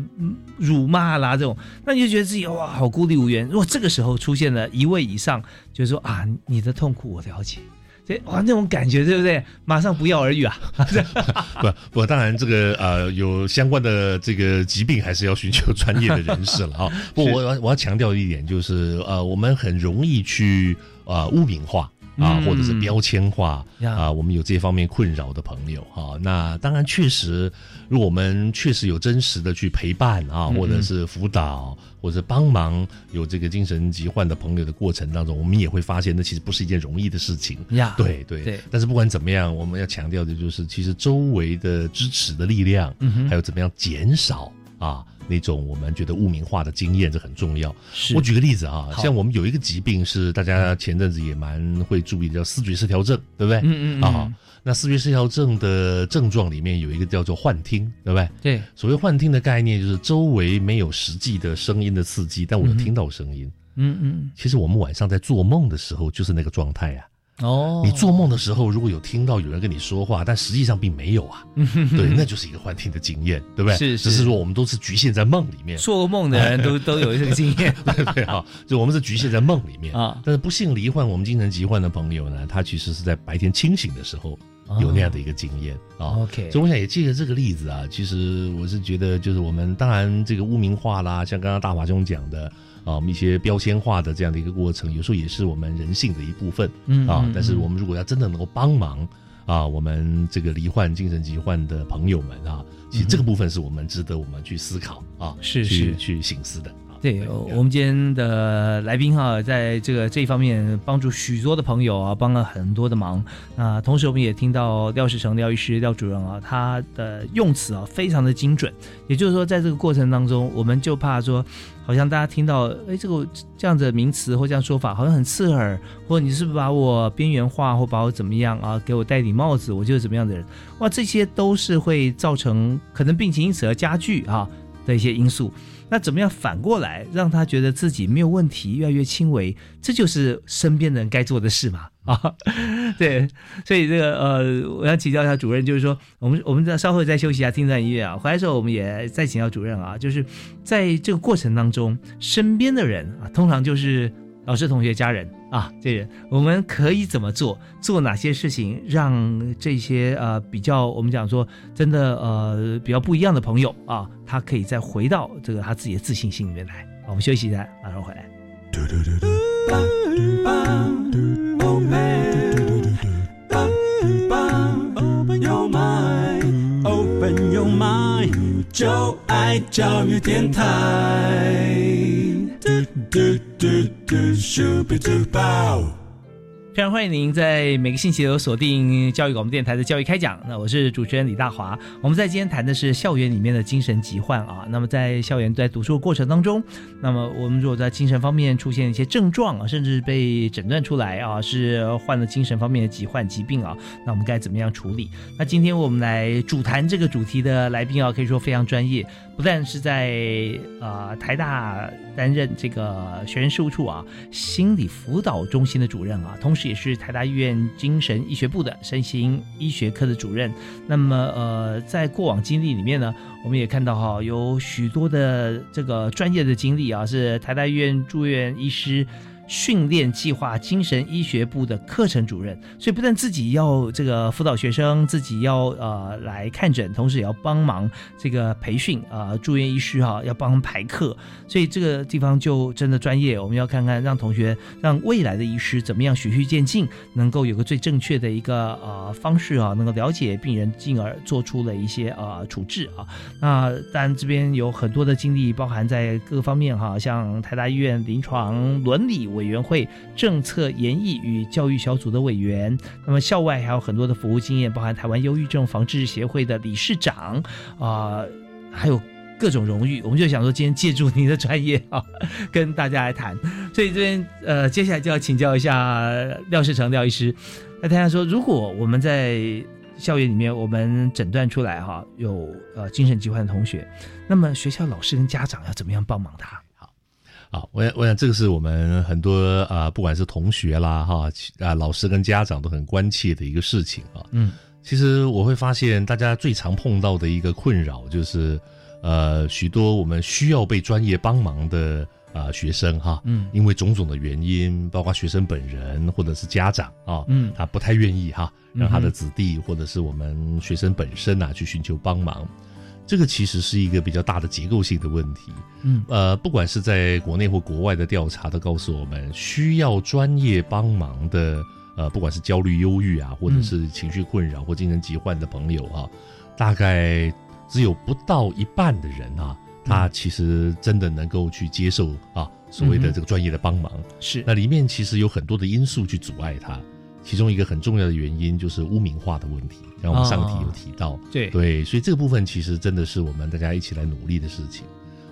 辱骂啦这种，那你就觉得自己哇好孤立无援。如果这个时候出现了一位以上，就是说啊你的痛苦我了解。对哇，那种感觉对不对？马上不药而愈啊！不 不，当然这个呃有相关的这个疾病，还是要寻求专业的人士了啊。不，我我要强调一点，就是呃，我们很容易去啊污名化。啊，或者是标签化啊，我们有这方面困扰的朋友哈。那当然，确实，如果我们确实有真实的去陪伴啊，或者是辅导，或者帮忙有这个精神疾患的朋友的过程当中，我们也会发现，那其实不是一件容易的事情。呀，对对对。但是不管怎么样，我们要强调的就是，其实周围的支持的力量，还有怎么样减少啊。那种我们觉得污名化的经验，这很重要。我举个例子啊，像我们有一个疾病是大家前阵子也蛮会注意的，叫思觉失调症，对不对？嗯嗯啊，那思觉失调症的症状里面有一个叫做幻听，对不对？对，所谓幻听的概念就是周围没有实际的声音的刺激，但我有听到声音。嗯嗯，其实我们晚上在做梦的时候就是那个状态呀。哦，你做梦的时候如果有听到有人跟你说话，但实际上并没有啊，对，那就是一个幻听的经验，对不对？是，只是说我们都是局限在梦里面，做梦的人都 都有这个经验，对对啊，就我们是局限在梦里面啊。但是不幸罹患我们精神疾患的朋友呢，他其实是在白天清醒的时候有那样的一个经验啊。OK，所以我想也借着这个例子啊，其实我是觉得，就是我们当然这个污名化啦，像刚刚大华兄讲的。啊，我们一些标签化的这样的一个过程，有时候也是我们人性的一部分。嗯啊，但是我们如果要真的能够帮忙啊，我们这个罹患精神疾患的朋友们啊，其实这个部分是我们值得我们去思考啊，是去去醒思的。对，我们今天的来宾哈，在这个这一方面帮助许多的朋友啊，帮了很多的忙。那同时我们也听到廖世成廖医师廖主任啊，他的用词啊非常的精准。也就是说，在这个过程当中，我们就怕说，好像大家听到哎这个这样的名词或这样说法，好像很刺耳，或者你是不是把我边缘化，或把我怎么样啊？给我戴顶帽子，我就是怎么样的人？哇，这些都是会造成可能病情因此而加剧啊的一些因素。那怎么样反过来让他觉得自己没有问题，越来越轻微？这就是身边人该做的事嘛？啊，对，所以这个呃，我要请教一下主任，就是说，我们我们再稍后再休息一下，听段音乐啊，回来之后我们也再请教主任啊，就是在这个过程当中，身边的人啊，通常就是老师、同学、家人。啊，这人我们可以怎么做？做哪些事情让这些呃比较我们讲说真的呃比较不一样的朋友啊，他可以再回到这个他自己的自信心里面来。我们休息一下，马上回来。教育电台。非常欢迎您在每个星期都锁定教育广播电台的教育开讲。那我是主持人李大华。我们在今天谈的是校园里面的精神疾患啊。那么在校园在读书的过程当中，那么我们如果在精神方面出现一些症状啊，甚至被诊断出来啊是患了精神方面的疾患疾病啊，那我们该怎么样处理？那今天我们来主谈这个主题的来宾啊，可以说非常专业，不但是在啊台大担任这个学生事务处啊心理辅导中心的主任啊，同时。也是台大医院精神医学部的身心医学科的主任。那么，呃，在过往经历里面呢，我们也看到哈，有许多的这个专业的经历啊，是台大医院住院医师。训练计划精神医学部的课程主任，所以不但自己要这个辅导学生，自己要呃来看诊，同时也要帮忙这个培训啊住院医师哈，要帮排课，所以这个地方就真的专业。我们要看看让同学让未来的医师怎么样循序渐进，能够有个最正确的一个呃方式啊，能够了解病人，进而做出了一些呃处置啊。那当然这边有很多的经历，包含在各个方面哈，像台大医院临床伦理。委员会政策研议与教育小组的委员，那么校外还有很多的服务经验，包含台湾忧郁症防治协会的理事长啊，还有各种荣誉。我们就想说，今天借助你的专业啊，跟大家来谈。所以这边呃，接下来就要请教一下廖世成廖医师，那大家说，如果我们在校园里面，我们诊断出来哈有呃精神疾患的同学，那么学校老师跟家长要怎么样帮忙他？啊，我想我想这个是我们很多啊，不管是同学啦哈啊，老师跟家长都很关切的一个事情啊。嗯，其实我会发现，大家最常碰到的一个困扰就是，呃，许多我们需要被专业帮忙的啊、学生哈，嗯因为种种的原因，包括学生本人或者是家长啊，嗯他不太愿意哈，让他的子弟或者是我们学生本身啊去寻求帮忙。这个其实是一个比较大的结构性的问题，嗯。呃，不管是在国内或国外的调查都告诉我们，需要专业帮忙的，呃，不管是焦虑、忧郁啊，或者是情绪困扰或精神疾患的朋友啊，大概只有不到一半的人啊，他其实真的能够去接受啊所谓的这个专业的帮忙。是。那里面其实有很多的因素去阻碍他，其中一个很重要的原因就是污名化的问题。然后我们上题有提到，对。对，所以这个部分其实真的是我们大家一起来努力的事情。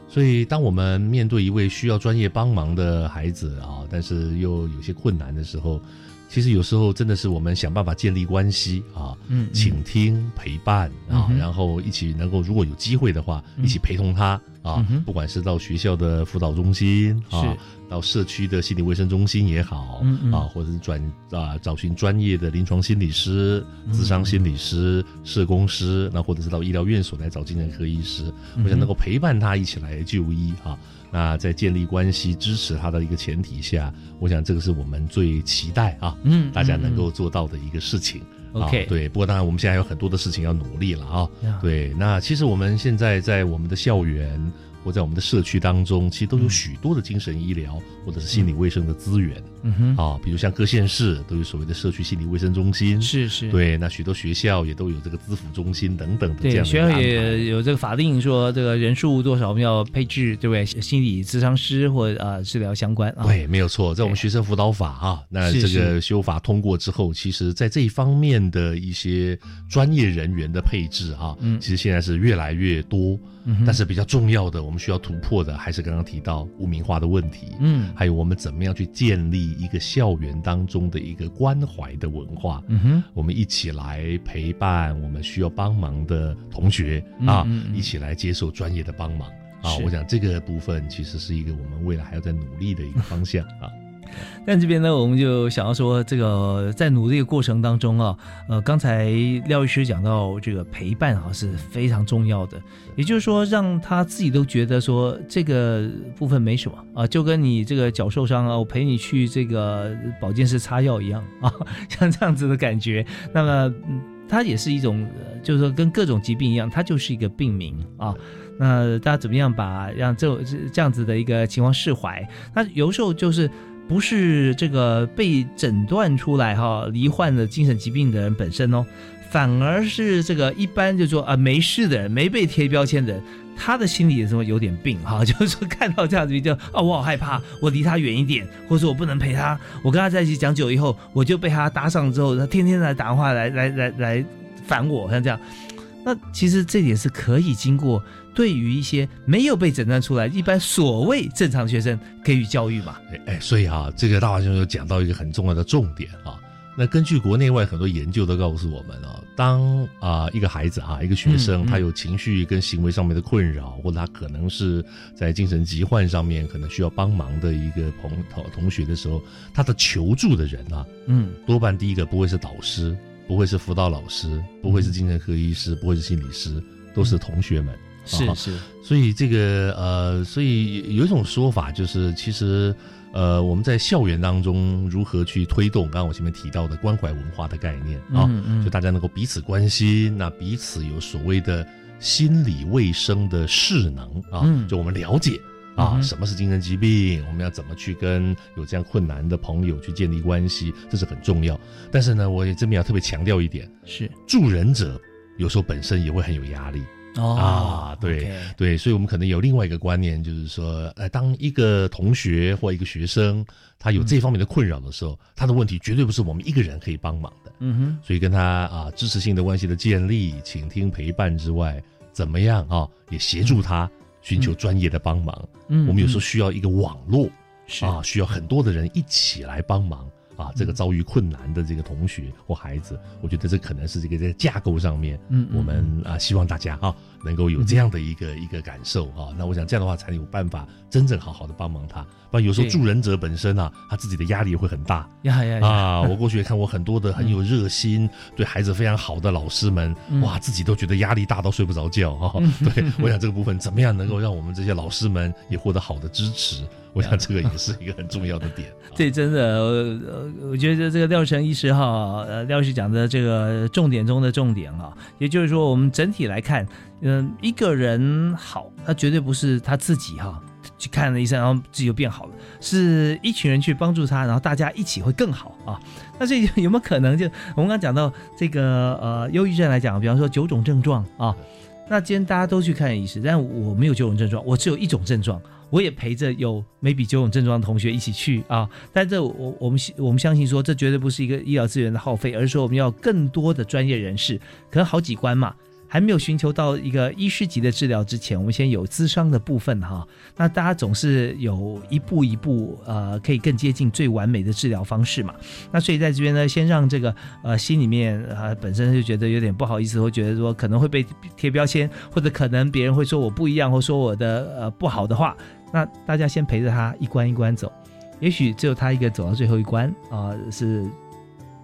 所以，当我们面对一位需要专业帮忙的孩子啊，但是又有些困难的时候，其实有时候真的是我们想办法建立关系啊，嗯嗯。倾听、陪伴啊，嗯然后一起能够，如果有机会的话，嗯。一起陪同他啊嗯，不管是到学校的辅导中心啊是，到社区的心理卫生中心也好嗯嗯啊，或者是转啊找寻专业的临床心理师、嗯咨商心理师、社工师，那或者是到医疗院所来找精神科医师，嗯我想能够陪伴他一起来就医啊。那在建立关系、支持他的一个前提下，我想这个是我们最期待啊，嗯大家嗯能够做到的一个事情。啊 OK 对，不过当然我们现在还有很多的事情要努力了啊呀。对，那其实我们现在在我们的校园或在我们的社区当中，其实都有许多的精神医疗或者是心理卫生的资源。嗯哼啊，比如像各县市都有所谓的社区心理卫生中心，是是对，那许多学校也都有这个资辅中心等等的这对，样的学校也有这个法定说，这个人数多少我们要配置，对不对？心理咨商师或呃治疗相关啊。对，没有错，在我们学生辅导法啊，那这个修法通过之后，其实在这一方面的一些专业人员的配置啊，嗯其实现在是越来越多。嗯哼但是比较重要的，我们需要突破的，还是刚刚提到污名化的问题，嗯还有我们怎么样去建立一个校园当中的一个关怀的文化。嗯哼，我们一起来陪伴我们需要帮忙的同学啊，嗯嗯嗯一起来接受专业的帮忙啊。我想这个部分其实是一个我们未来还要再努力的一个方向啊。但这边呢，我们就想要说，这个在努力的过程当中啊，呃，刚才廖医师讲到这个陪伴啊是非常重要的，也就是说，让他自己都觉得说这个部分没什么啊，就跟你这个脚受伤啊，我陪你去这个保健室擦药一样啊，像这样子的感觉。那么，他，也是一种，就是说跟各种疾病一样，它就是一个病名啊。那大家怎么样把让这这样子的一个情况释怀？那有时候就是。不是这个被诊断出来哈罹患了精神疾病的人本身哦，反而是这个一般就说啊没事的人，没被贴标签的人，他的心里也是有点病哈，就是说看到这样子就啊我好害怕，我离他远一点，或者说我不能陪他，我跟他在一起讲久以后，我就被他搭上之后，他天天来打电话来来来来烦我，像这样。那其实这点是可以经过对于一些没有被诊断出来、一般所谓正常学生给予教育嘛。哎哎，所以啊，这个大华兄有讲到一个很重要的重点啊。那根据国内外很多研究都告诉我们啊，当啊、一个孩子啊一个学生他有情绪跟行为上面的困扰，或者他可能是在精神疾患上面可能需要帮忙的一个朋同同学的时候，他的求助的人啊，嗯，多半第一个不会是导师，不会是辅导老师，不会是精神科医师，不会是心理师，都是同学们。啊是是，所以这个呃，所以有一种说法就是，其实呃，我们在校园当中如何去推动刚刚我前面提到的关怀文化的概念啊，嗯嗯就大家能够彼此关心，那彼此有所谓的心理卫生的势能啊，嗯就我们了解。啊，什么是精神疾病？我们要怎么去跟有这样困难的朋友去建立关系？这是很重要。但是呢，我也这边要特别强调一点，是助人者有时候本身也会很有压力。哦啊，对对，所以我们可能有另外一个观念，就是说，呃，当一个同学或一个学生他有这方面的困扰的时候，他的问题绝对不是我们一个人可以帮忙的。嗯哼，所以跟他啊支持性的关系的建立、倾听、陪伴之外，怎么样啊，也协助他寻求专业的帮忙。嗯我们有时候嗯需要一个网络，是啊，需要很多的人一起来帮忙。啊，这个嗯。遭遇困难的这个同学或孩子，我觉得这可能是这个在架构上面，嗯嗯我们啊希望大家啊能够有这样的一个一个感受啊。那我想这样的话才有办法真正好好的帮忙他。不然有时候助人者本身啊，他自己的压力也会很大呀呀啊！我过去也看过很多的很有热心、对孩子非常好的老师们，哇，自己都觉得压力大到睡不着觉啊。对，我想这个部分怎么样能够让我们这些老师们也获得好的支持？我想这个也是一个很重要的点。对，真的，我我觉得这个廖成医师哈，呃，廖医师讲的这个重点中的重点啊，也就是说，我们整体来看，嗯，一个人好，他绝对不是他自己哈去看了医生，然后自己就变好了，是一群人去帮助他，然后大家一起会更好啊。那这有没有可能？就我们刚讲到这个呃，忧郁症来讲，比方说九种症状啊，那今天大家都去看医师，但我没有九种症状，我只有一种症状。我也陪着有 maybe 九种症状的同学一起去啊，但这我我们我们相信说，这绝对不是一个医疗资源的耗费，而是说我们要更多的专业人士，可能好几关嘛。还没有寻求到一个医师级的治疗之前，我们先有咨商的部分哈。那大家总是有一步一步呃，可以更接近最完美的治疗方式嘛。那所以在这边呢，先让这个呃心里面啊本身就觉得有点不好意思，或觉得说可能会被贴标签，或者可能别人会说我不一样，或说我的呃不好的话。那大家先陪着他一关一关走，也许只有他一个走到最后一关啊，是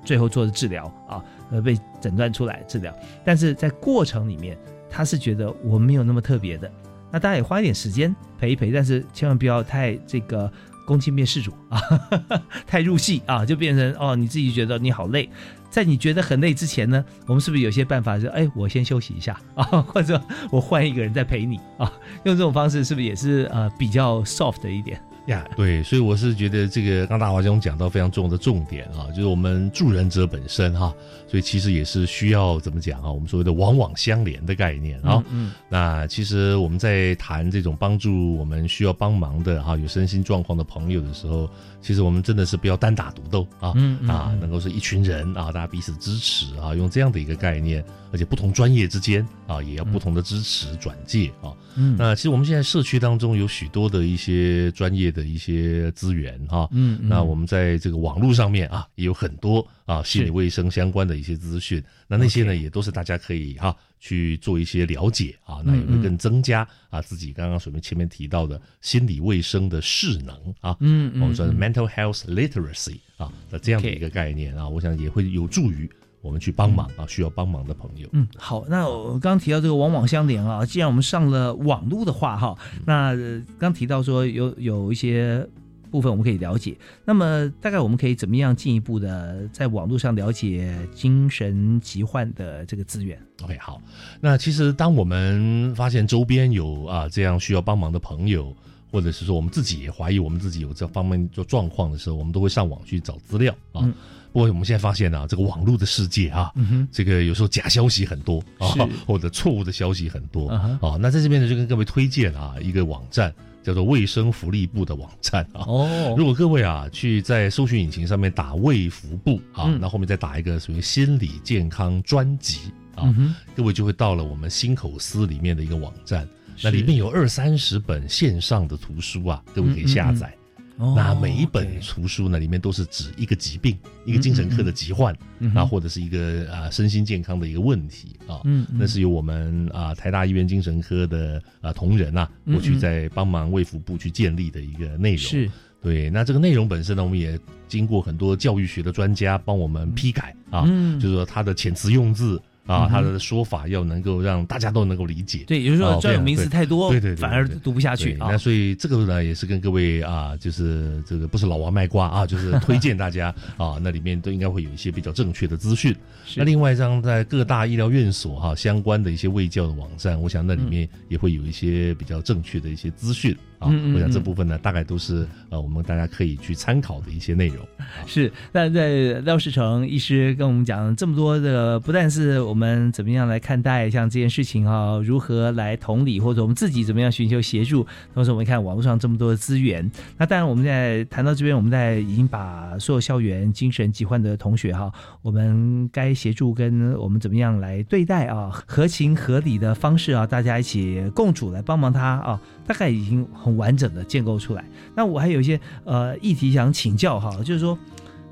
最后做的治疗啊。而被诊断出来治疗，但是在过程里面，他是觉得我没有那么特别的。那大家也花一点时间陪一陪，但是千万不要太这个公亲变事主啊，太入戏啊，就变成哦你自己觉得你好累，在你觉得很累之前呢，我们是不是有些办法是哎我先休息一下啊，或者我换一个人再陪你啊，用这种方式是不是也是呃比较 soft 的一点？呀，对，所以我是觉得这个刚大华兄讲到非常重要的重点啊，就是我们助人者本身哈，所以其实也是需要怎么讲啊？我们所谓的往往相连的概念啊。嗯。那其实我们在谈这种帮助我们需要帮忙的哈，有身心状况的朋友的时候，其实我们真的是不要单打独斗啊，嗯啊，能够是一群人啊，大家彼此支持啊，用这样的一个概念，而且不同专业之间啊，也要不同的支持转介啊。嗯。那其实我们现在社区当中有许多的一些专业。的一些资源哈，嗯，那我们在这个网络上面啊，也有很多啊心理卫生相关的一些资讯，那那些呢也都是大家可以哈去做一些了解啊，那也会更增加啊自己刚刚所面前面提到的心理卫生的势能啊，嗯，我们说的 mental health literacy 啊那这样的一个概念啊，我想也会有助于。我们去帮忙啊，需要帮忙的朋友。嗯，好，那我刚刚提到这个网网相连啊，既然我们上了网络的话哈，那刚提到说有有一些部分我们可以了解，那么大概我们可以怎么样进一步的在网络上了解精神疾患的这个资源？OK，好，那其实当我们发现周边有啊这样需要帮忙的朋友，或者是说我们自己也怀疑我们自己有这方面做状况的时候，我们都会上网去找资料啊。不过我们现在发现呢，这个网络的世界啊，这个有时候假消息很多啊，或者错误的消息很多啊。那在这边呢，就跟各位推荐啊一个网站，叫做卫生福利部的网站啊。哦，如果各位啊去在搜寻引擎上面打卫福部啊，那后面再打一个属于心理健康专辑啊，各位就会到了我们心口司里面的一个网站，那里面有二三十本线上的图书啊，各位可以下载。那每一本图书呢，里面都是指一个疾病，一个精神科的疾患，啊，或者是一个啊身心健康的一个问题啊。嗯，那是由我们啊台大医院精神科的啊同仁啊，过去在帮忙卫福部去建立的一个内容。是，对。那这个内容本身呢，我们也经过很多教育学的专家帮我们批改啊，就是说它的遣词用字。啊，他的说法要能够让大家都能够理解。对，也就是说专有名词太多，对对，反而读不下去。那所以这个呢，也是跟各位啊，就是这个不是老王卖瓜啊，就是推荐大家啊，那里面都应该会有一些比较正确的资讯。那另外一张在各大医疗院所哈相关的一些卫教的网站，我想那里面也会有一些比较正确的一些资讯。啊，我想这部分呢，大概都是呃，我们大家可以去参考的一些内容。是，那在廖世成医师跟我们讲这么多的，不但是我们怎么样来看待像这件事情啊，如何来同理，或者我们自己怎么样寻求协助，同时我们看网络上这么多的资源。那当然，我们在谈到这边，我们在已经把所有校园精神疾患的同学哈，我们该协助跟我们怎么样来对待啊，合情合理的方式啊，大家一起共处来帮忙他啊，大概已经很。完整的建构出来。那我还有一些呃议题想请教哈，就是说，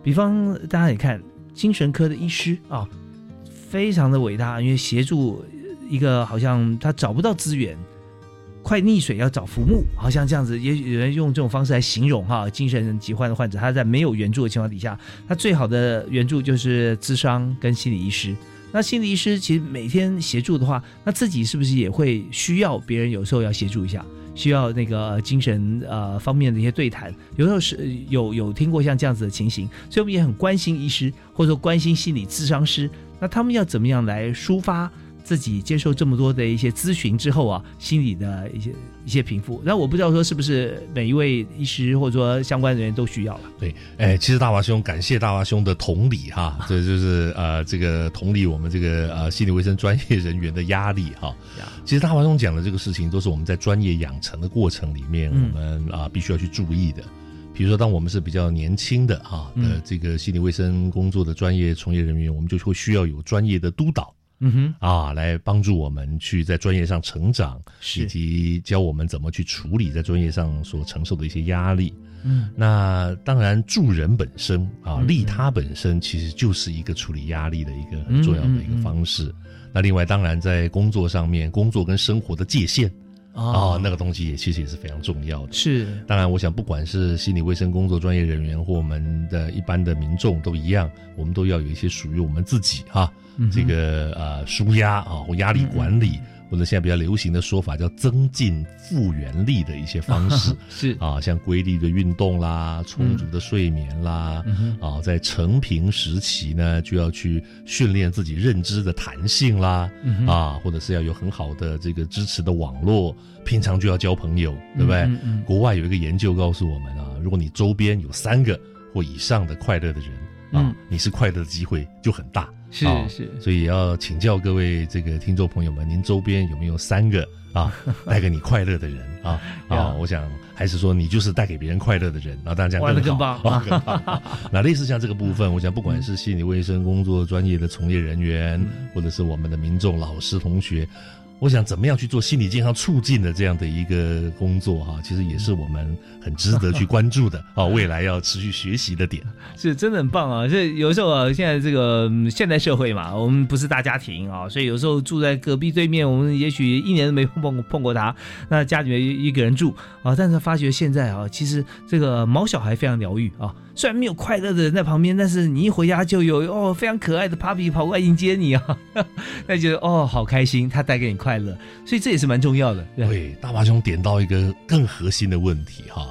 比方大家也看精神科的医师啊，非常的伟大，因为协助一个好像他找不到资源。快溺水要找浮木，好像这样子，也有人用这种方式来形容哈，精神疾患的患者，他在没有援助的情况底下，他最好的援助就是咨商跟心理医师。那心理医师其实每天协助的话，那自己是不是也会需要别人有时候要协助一下，需要那个精神呃方面的一些对谈，有时候是有有听过像这样子的情形，所以我们也很关心医师，或者说关心心理咨商师，那他们要怎么样来抒发？自己接受这么多的一些咨询之后啊，心理的一些一些平复。那我不知道说是不是每一位医师或者说相关人员都需要了。对，哎，其实大华兄，感谢大华兄的同理哈，这就是呃这个同理我们这个呃心理卫生专业人员的压力哈。其实大华兄讲的这个事情，都是我们在专业养成的过程里面，我们啊必须要去注意的。比如说，当我们是比较年轻的哈的这个心理卫生工作的专业从业人员，我们就会需要有专业的督导。嗯哼，啊，来帮助我们去在专业上成长，以及教我们怎么去处理在专业上所承受的一些压力。嗯，那当然助人本身啊，利他本身其实就是一个处理压力的一个很重要的一个方式。那另外，当然在工作上面，工作跟生活的界限。啊，那个东西也其实也是非常重要的。是，当然，我想不管是心理卫生工作专业人员或我们的一般的民众都一样，我们都要有一些属于我们自己哈，这个呃舒压啊或压力管理。或者现在比较流行的说法叫增进复原力的一些方式 是啊，像规律的运动啦、充足的睡眠啦，啊，在成平时期呢就要去训练自己认知的弹性啦，啊，或者是要有很好的这个支持的网络，平常就要交朋友，对不对？国外有一个研究告诉我们啊，如果你周边有三个或以上的快乐的人啊，你是快乐的机会就很大。是是，所以要请教各位这个听众朋友们，您周边有没有三个啊 带给你快乐的人啊啊？我想还是说你就是带给别人快乐的人啊，大家玩的更棒。那类似像这个部分，我想不管是 心理卫生工作专业的从业人员，或者是我们的民众、老师、同学。我想怎么样去做心理健康促进的这样的一个工作哈，其实也是我们很值得去关注的啊，未来要持续学习的点。是真的很棒啊！这有时候啊，现在这个现代社会嘛，我们不是大家庭啊，所以有时候住在隔壁对面，我们也许一年都没碰碰过他，那家里面一个人住啊，但是发觉现在啊，其实这个毛小孩非常疗愈啊。虽然没有快乐的人在旁边，但是你一回家就有哦非常可爱的 Papi 跑过来迎接你啊，那觉得哦好开心，他带给你快乐，所以这也是蛮重要的。对，大华兄点到一个更核心的问题哈，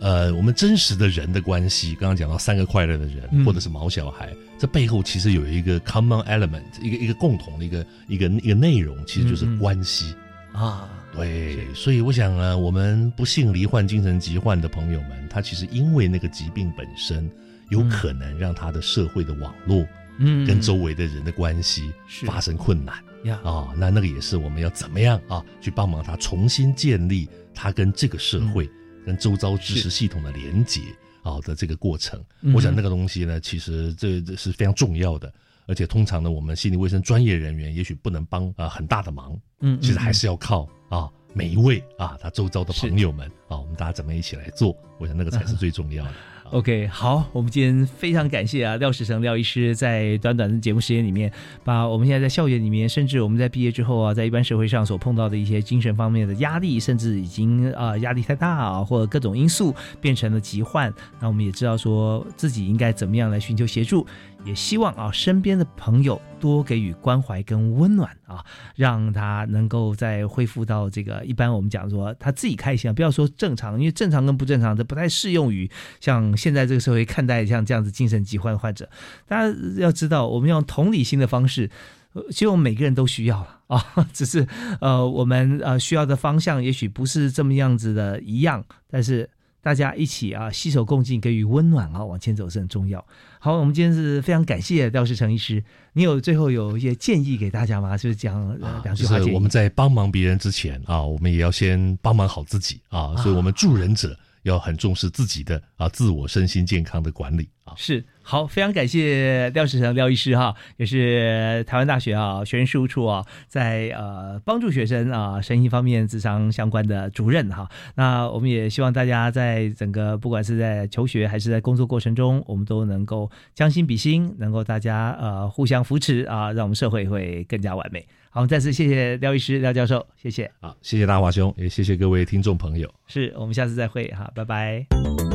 呃，我们真实的人的关系，刚刚讲到三个快乐的人，或者是毛小孩，这背后其实有一个 common element，一个一个共同的一个一个一个内容，其实就是关系。啊。对，所以我想呢，我们不幸罹患精神疾患的朋友们，他其实因为那个疾病本身，有可能让他的社会的网络，嗯，跟周围的人的关系发生困难。呀。啊，那那个也是我们要怎么样啊，去帮忙他重新建立他跟这个社会、跟周遭知识系统的连接啊的这个过程。我想那个东西呢，其实这这是非常重要的，而且通常呢，我们心理卫生专业人员也许不能帮啊很大的忙，嗯，其实还是要靠。啊，每一位啊，他周遭的朋友们啊，我们大家怎么一起来做？我想那个才是最重要的。OK，好，我们今天非常感谢啊，廖世成廖医师在短短的节目时间里面，把我们现在在校园里面，甚至我们在毕业之后啊，在一般社会上所碰到的一些精神方面的压力，甚至已经啊压力太大啊，或者各种因素变成了疾患，那我们也知道说自己应该怎么样来寻求协助。也希望啊，身边的朋友多给予关怀跟温暖啊，让他能够再恢复到这个一般我们讲说他自己开心啊，不要说正常，因为正常跟不正常这不太适用于像现在这个社会看待像这样子精神疾患患者。大家要知道，我们用同理心的方式，希望每个人都需要了啊，只是呃我们呃需要的方向也许不是这么样子的一样，但是。大家一起啊，携手共进，给予温暖啊，往前走是很重要。好，我们今天是非常感谢廖世成医师，你有最后有一些建议给大家吗？就是讲两句话就是我们在帮忙别人之前啊，我们也要先帮忙好自己啊，所以我们助人者要很重视自己的啊自我身心健康的管理啊。是好，非常感谢廖世成廖医师哈，也是台湾大学啊学生事务处啊，在呃帮助学生啊身心方面智商相关的主任哈。那我们也希望大家在整个不管是在求学还是在工作过程中，我们都能够将心比心，能够大家呃互相扶持啊，让我们社会会更加完美。好，再次谢谢廖医师廖教授，谢谢。好，谢谢大华兄，也谢谢各位听众朋友。是我们下次再会哈，拜拜。